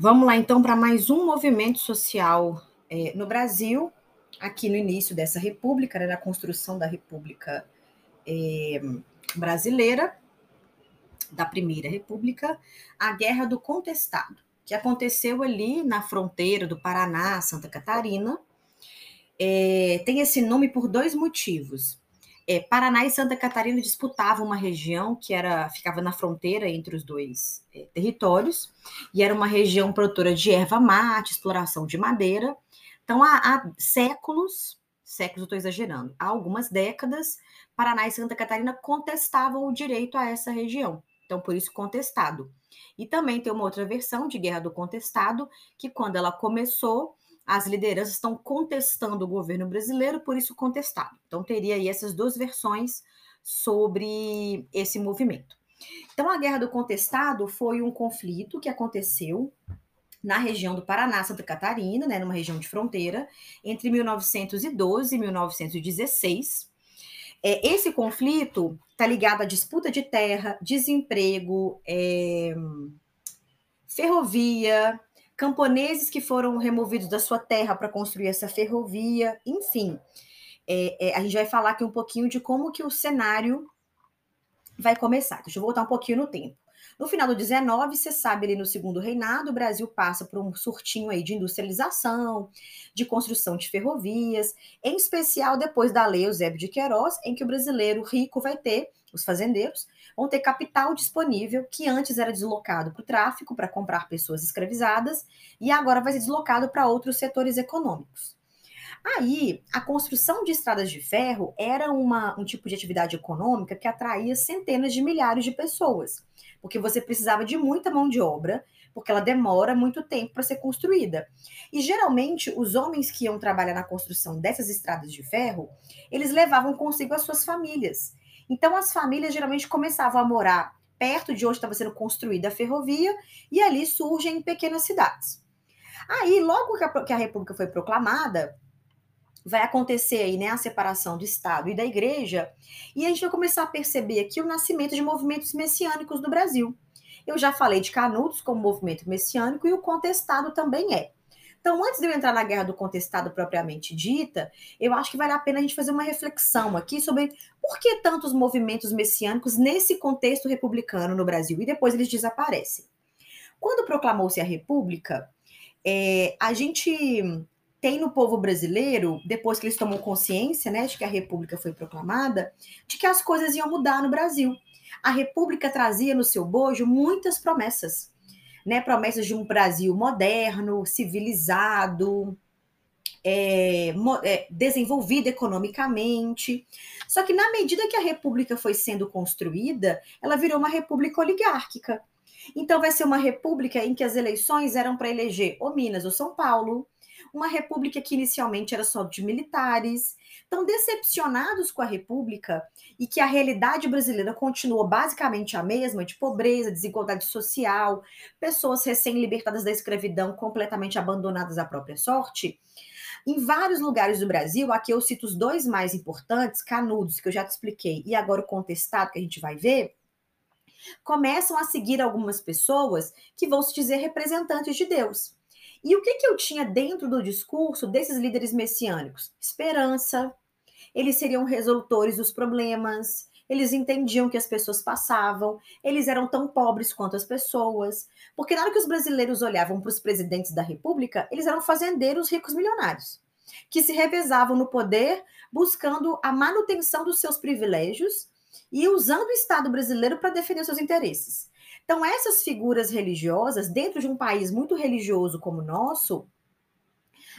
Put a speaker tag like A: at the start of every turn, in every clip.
A: Vamos lá então para mais um movimento social é, no Brasil, aqui no início dessa república, né, na construção da república é, brasileira, da primeira república, a Guerra do Contestado, que aconteceu ali na fronteira do Paraná, Santa Catarina. É, tem esse nome por dois motivos. É, Paraná e Santa Catarina disputavam uma região que era ficava na fronteira entre os dois é, territórios e era uma região produtora de erva mate, exploração de madeira. Então, há, há séculos, séculos eu estou exagerando, há algumas décadas, Paraná e Santa Catarina contestavam o direito a essa região. Então, por isso, contestado. E também tem uma outra versão de Guerra do Contestado, que quando ela começou, as lideranças estão contestando o governo brasileiro, por isso contestado. Então, teria aí essas duas versões sobre esse movimento. Então, a Guerra do Contestado foi um conflito que aconteceu na região do Paraná, Santa Catarina, né, numa região de fronteira, entre 1912 e 1916. É, esse conflito está ligado à disputa de terra, desemprego, é, ferrovia, camponeses que foram removidos da sua terra para construir essa ferrovia, enfim. É, é, a gente vai falar aqui um pouquinho de como que o cenário vai começar. Deixa eu voltar um pouquinho no tempo. No final do 19, você sabe, ali no segundo reinado, o Brasil passa por um surtinho aí de industrialização, de construção de ferrovias, em especial depois da lei Eusébio de Queiroz, em que o brasileiro rico vai ter, os fazendeiros, vão ter capital disponível que antes era deslocado para o tráfico, para comprar pessoas escravizadas, e agora vai ser deslocado para outros setores econômicos. Aí, a construção de estradas de ferro era uma, um tipo de atividade econômica que atraía centenas de milhares de pessoas, porque você precisava de muita mão de obra, porque ela demora muito tempo para ser construída. E geralmente, os homens que iam trabalhar na construção dessas estradas de ferro, eles levavam consigo as suas famílias. Então, as famílias geralmente começavam a morar perto de onde estava sendo construída a ferrovia, e ali surgem pequenas cidades. Aí, logo que a, que a República foi proclamada, vai acontecer aí, né, a separação do Estado e da Igreja, e a gente vai começar a perceber aqui o nascimento de movimentos messiânicos no Brasil. Eu já falei de Canudos como movimento messiânico e o contestado também é. Então, antes de eu entrar na guerra do contestado propriamente dita, eu acho que vale a pena a gente fazer uma reflexão aqui sobre por que tantos movimentos messiânicos nesse contexto republicano no Brasil e depois eles desaparecem. Quando proclamou-se a República, é, a gente tem no povo brasileiro, depois que eles tomam consciência, né, de que a República foi proclamada, de que as coisas iam mudar no Brasil. A República trazia no seu bojo muitas promessas, né, promessas de um Brasil moderno, civilizado, é, é, desenvolvido economicamente. Só que na medida que a República foi sendo construída, ela virou uma república oligárquica. Então vai ser uma república em que as eleições eram para eleger ou Minas ou São Paulo, uma república que inicialmente era só de militares. Então, decepcionados com a república e que a realidade brasileira continuou basicamente a mesma, de pobreza, desigualdade social, pessoas recém-libertadas da escravidão completamente abandonadas à própria sorte, em vários lugares do Brasil, aqui eu cito os dois mais importantes, Canudos, que eu já te expliquei, e agora o Contestado, que a gente vai ver, começam a seguir algumas pessoas que vão se dizer representantes de Deus. E o que, que eu tinha dentro do discurso desses líderes messiânicos? Esperança, eles seriam resolutores dos problemas, eles entendiam que as pessoas passavam, eles eram tão pobres quanto as pessoas. Porque na hora que os brasileiros olhavam para os presidentes da República, eles eram fazendeiros ricos milionários, que se revezavam no poder buscando a manutenção dos seus privilégios e usando o Estado brasileiro para defender seus interesses. Então, essas figuras religiosas, dentro de um país muito religioso como o nosso,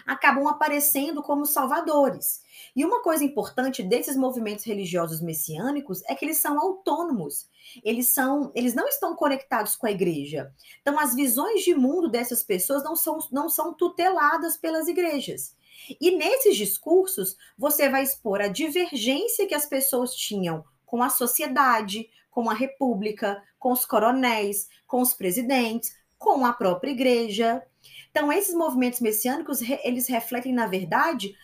A: acabam aparecendo como salvadores. E uma coisa importante desses movimentos religiosos messiânicos é que eles são autônomos. Eles são, eles não estão conectados com a igreja. Então as visões de mundo dessas pessoas não são, não são tuteladas pelas igrejas. E nesses discursos, você vai expor a divergência que as pessoas tinham com a sociedade, com a república, com os coronéis, com os presidentes, com a própria igreja. Então, esses movimentos messiânicos, eles refletem, na verdade,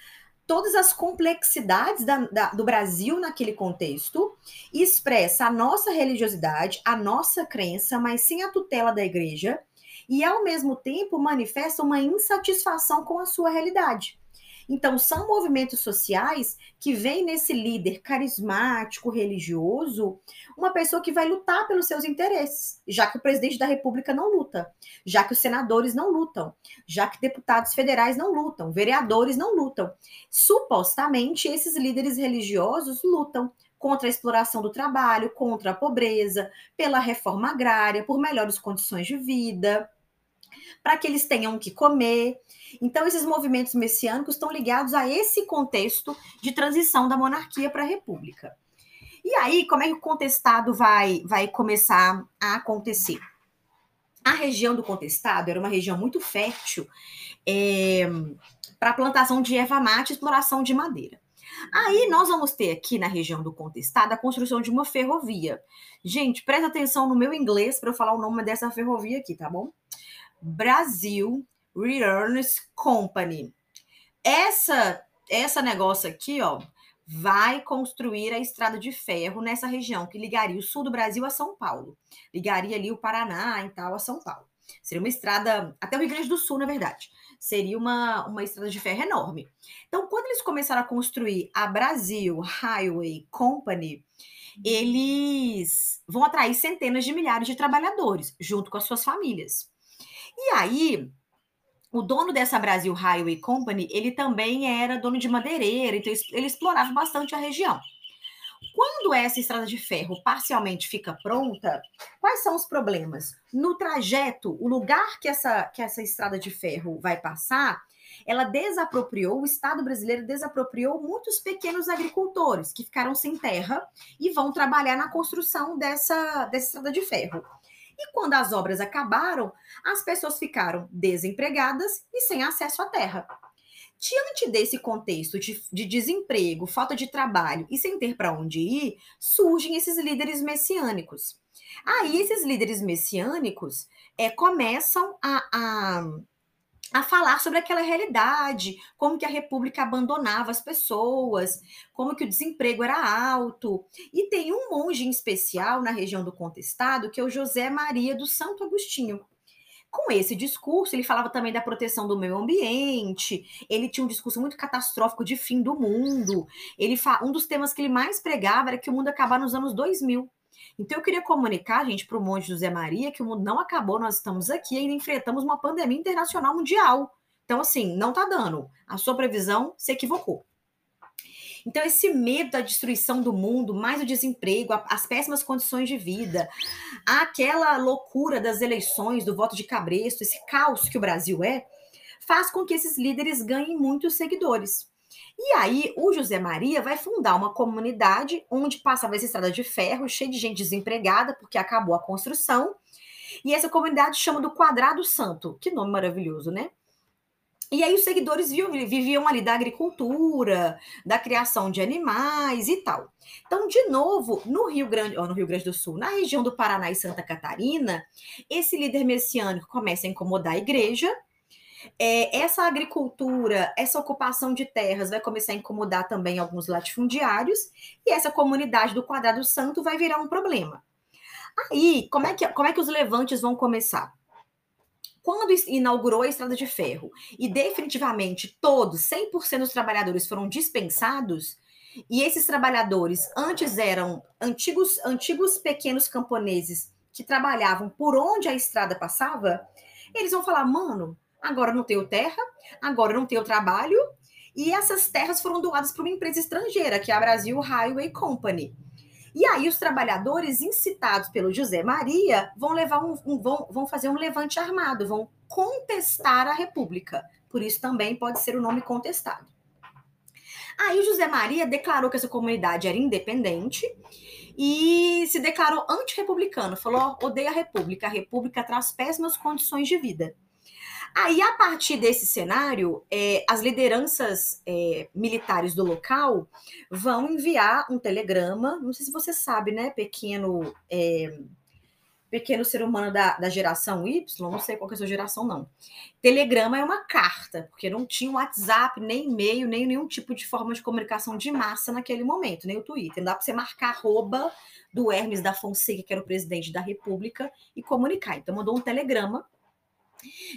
A: todas as complexidades da, da, do Brasil naquele contexto, expressa a nossa religiosidade, a nossa crença, mas sem a tutela da igreja, e ao mesmo tempo manifesta uma insatisfação com a sua realidade. Então, são movimentos sociais que vêm nesse líder carismático, religioso, uma pessoa que vai lutar pelos seus interesses, já que o presidente da República não luta, já que os senadores não lutam, já que deputados federais não lutam, vereadores não lutam. Supostamente, esses líderes religiosos lutam contra a exploração do trabalho, contra a pobreza, pela reforma agrária, por melhores condições de vida, para que eles tenham o que comer. Então, esses movimentos messiânicos estão ligados a esse contexto de transição da monarquia para a república. E aí, como é que o contestado vai, vai começar a acontecer? A região do contestado era uma região muito fértil é, para a plantação de erva mate e exploração de madeira. Aí nós vamos ter aqui na região do contestado a construção de uma ferrovia. Gente, presta atenção no meu inglês para eu falar o nome dessa ferrovia aqui, tá bom? Brasil Returns Company. Essa essa negócio aqui, ó, vai construir a estrada de ferro nessa região que ligaria o sul do Brasil a São Paulo. Ligaria ali o Paraná e tal a São Paulo. Seria uma estrada até o Rio Grande do Sul, na verdade. Seria uma, uma estrada de ferro enorme. Então, quando eles começaram a construir a Brasil Highway Company, eles vão atrair centenas de milhares de trabalhadores, junto com as suas famílias. E aí, o dono dessa Brasil Highway Company, ele também era dono de madeireira, então ele explorava bastante a região. Quando essa estrada de ferro parcialmente fica pronta, quais são os problemas? No trajeto, o lugar que essa, que essa estrada de ferro vai passar, ela desapropriou, o Estado brasileiro desapropriou muitos pequenos agricultores que ficaram sem terra e vão trabalhar na construção dessa, dessa estrada de ferro. E quando as obras acabaram, as pessoas ficaram desempregadas e sem acesso à terra. Diante desse contexto de, de, desemprego, falta de trabalho e sem ter para onde ir, surgem esses líderes messiânicos. Aí, esses líderes messiânicos é, começam a, a a falar sobre aquela realidade, como que a República abandonava as pessoas, como que o desemprego era alto. E tem um monge em especial na região do Contestado, que é o José Maria do Santo Agostinho. Com esse discurso, ele falava também da proteção do meio ambiente, ele tinha um discurso muito catastrófico de fim do mundo. Ele Um dos temas que ele mais pregava era que o mundo acabar nos anos 2000. Então eu queria comunicar, gente, para o Monte José Maria que o mundo não acabou, nós estamos aqui e ainda enfrentamos uma pandemia internacional mundial. Então, assim, não está dando. A sua previsão se equivocou. Então, esse medo da destruição do mundo, mais o desemprego, as péssimas condições de vida, aquela loucura das eleições, do voto de cabresto, esse caos que o Brasil é, faz com que esses líderes ganhem muitos seguidores. E aí, o José Maria vai fundar uma comunidade onde passava essa estrada de ferro, cheia de gente desempregada, porque acabou a construção. E essa comunidade chama do Quadrado Santo. Que nome maravilhoso, né? E aí os seguidores viviam, viviam ali da agricultura, da criação de animais e tal. Então, de novo, no Rio Grande, no Rio Grande do Sul, na região do Paraná e Santa Catarina, esse líder messiânico começa a incomodar a igreja é, essa agricultura, essa ocupação de terras vai começar a incomodar também alguns latifundiários, e essa comunidade do Quadrado Santo vai virar um problema. Aí, como é que, como é que os levantes vão começar? Quando inaugurou a estrada de ferro e definitivamente todos, 100% dos trabalhadores foram dispensados, e esses trabalhadores antes eram antigos, antigos pequenos camponeses que trabalhavam por onde a estrada passava, eles vão falar: mano, agora não tenho terra, agora não tenho trabalho, e essas terras foram doadas para uma empresa estrangeira, que é a Brasil Highway Company. E aí os trabalhadores, incitados pelo José Maria, vão levar um, um vão, vão fazer um levante armado, vão contestar a República. Por isso também pode ser o nome contestado. Aí o José Maria declarou que essa comunidade era independente e se declarou antirrepublicano. Falou: odeia a República, a República traz péssimas condições de vida. Aí, a partir desse cenário, é, as lideranças é, militares do local vão enviar um telegrama. Não sei se você sabe, né, pequeno, é, pequeno ser humano da, da geração Y, não sei qual que é a sua geração, não. Telegrama é uma carta, porque não tinha WhatsApp, nem e-mail, nem nenhum tipo de forma de comunicação de massa naquele momento, nem o Twitter. Não dá para você marcar arroba do Hermes da Fonseca, que era o presidente da República, e comunicar. Então, mandou um telegrama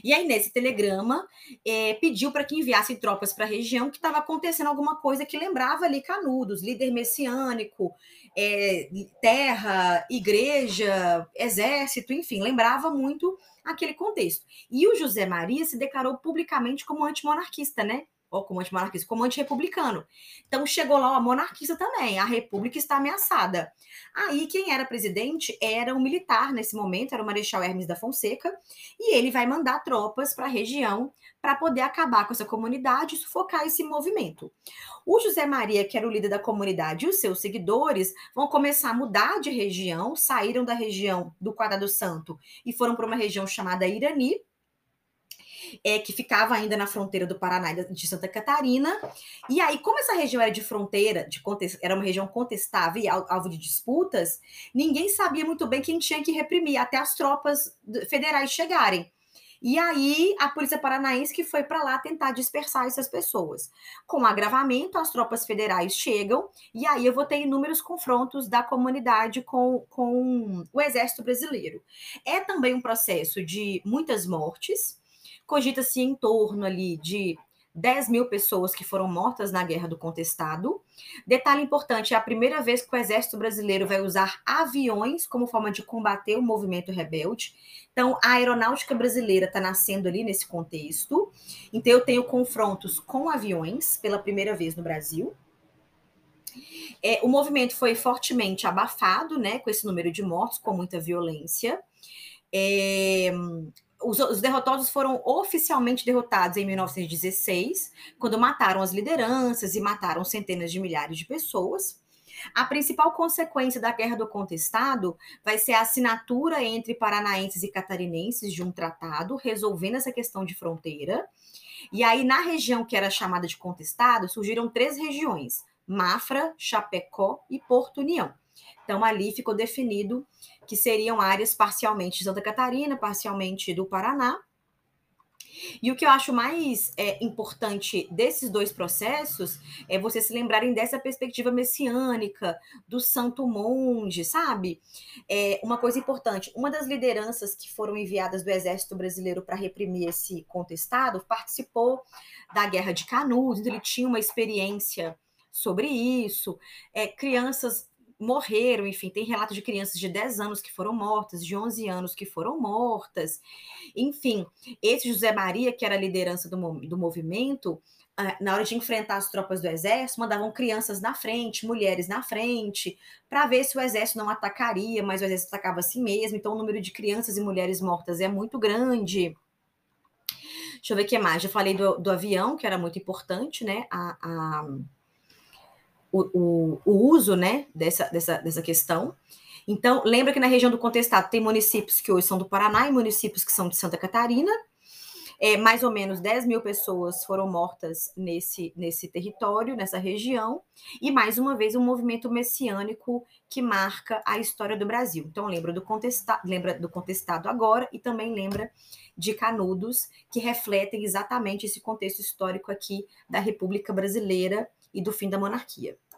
A: e aí, nesse telegrama, é, pediu para que enviassem tropas para a região que estava acontecendo alguma coisa que lembrava ali Canudos, líder messiânico, é, terra, igreja, exército, enfim, lembrava muito aquele contexto. E o José Maria se declarou publicamente como antimonarquista, né? Ou como antimonarquista, como antirrepublicano. Então chegou lá a monarquista também, a república está ameaçada. Aí quem era presidente era um militar nesse momento, era o Marechal Hermes da Fonseca, e ele vai mandar tropas para a região para poder acabar com essa comunidade e sufocar esse movimento. O José Maria, que era o líder da comunidade, e os seus seguidores vão começar a mudar de região, saíram da região do Quadrado Santo e foram para uma região chamada Irani, é, que ficava ainda na fronteira do Paraná e de Santa Catarina. E aí, como essa região era de fronteira, de era uma região contestável e alvo de disputas, ninguém sabia muito bem quem tinha que reprimir, até as tropas federais chegarem. E aí, a polícia paranaense que foi para lá tentar dispersar essas pessoas. Com agravamento, as tropas federais chegam, e aí eu vou ter inúmeros confrontos da comunidade com, com o exército brasileiro. É também um processo de muitas mortes, Cogita-se em torno ali de 10 mil pessoas que foram mortas na Guerra do Contestado. Detalhe importante: é a primeira vez que o Exército Brasileiro vai usar aviões como forma de combater o movimento rebelde. Então, a aeronáutica brasileira está nascendo ali nesse contexto. Então, eu tenho confrontos com aviões pela primeira vez no Brasil. É, o movimento foi fortemente abafado, né, com esse número de mortos, com muita violência. É, os, os, derrotados foram oficialmente derrotados em 1916, quando mataram as lideranças e mataram centenas de milhares de pessoas. A principal consequência da Guerra do Contestado vai ser a assinatura entre paranaenses e catarinenses de um tratado resolvendo essa questão de fronteira. E aí, na região que era chamada de Contestado, surgiram três regiões: Mafra, Chapecó e Porto União. Então, ali ficou definido que seriam áreas parcialmente de Santa Catarina, parcialmente do Paraná. E o que eu acho mais é, importante desses dois processos é vocês se lembrarem dessa perspectiva messiânica, do santo monge, sabe? É, uma coisa importante: uma das lideranças que foram enviadas do Exército Brasileiro para reprimir esse contestado participou da Guerra de Canudos, então ele tinha uma experiência sobre isso. É, crianças morreram, enfim, tem relatos de crianças de 10 anos que foram mortas, de 11 anos que foram mortas. Enfim, esse José Maria, que era a liderança do, do movimento, ah, na hora de enfrentar as tropas do exército, mandavam crianças na frente, mulheres na frente, para ver se o exército não atacaria, mas o exército atacava a si mesmo, então o número de crianças e mulheres mortas é muito grande. Deixa eu ver o que mais. Já falei do, do avião, que era muito importante, né? A, a o, o, o uso né, dessa, dessa, dessa questão. Então, lembra que na região do contestado tem municípios que hoje são do Paraná e municípios que são de Santa Catarina. É, mais ou menos 10 mil pessoas foram mortas nesse, nesse território, nessa região, e mais uma vez um movimento messiânico que marca a história do Brasil. Então, lembra do, contesta lembra do contestado agora e também lembra de Canudos, que refletem exatamente esse contexto histórico aqui da República Brasileira e do fim da monarquia.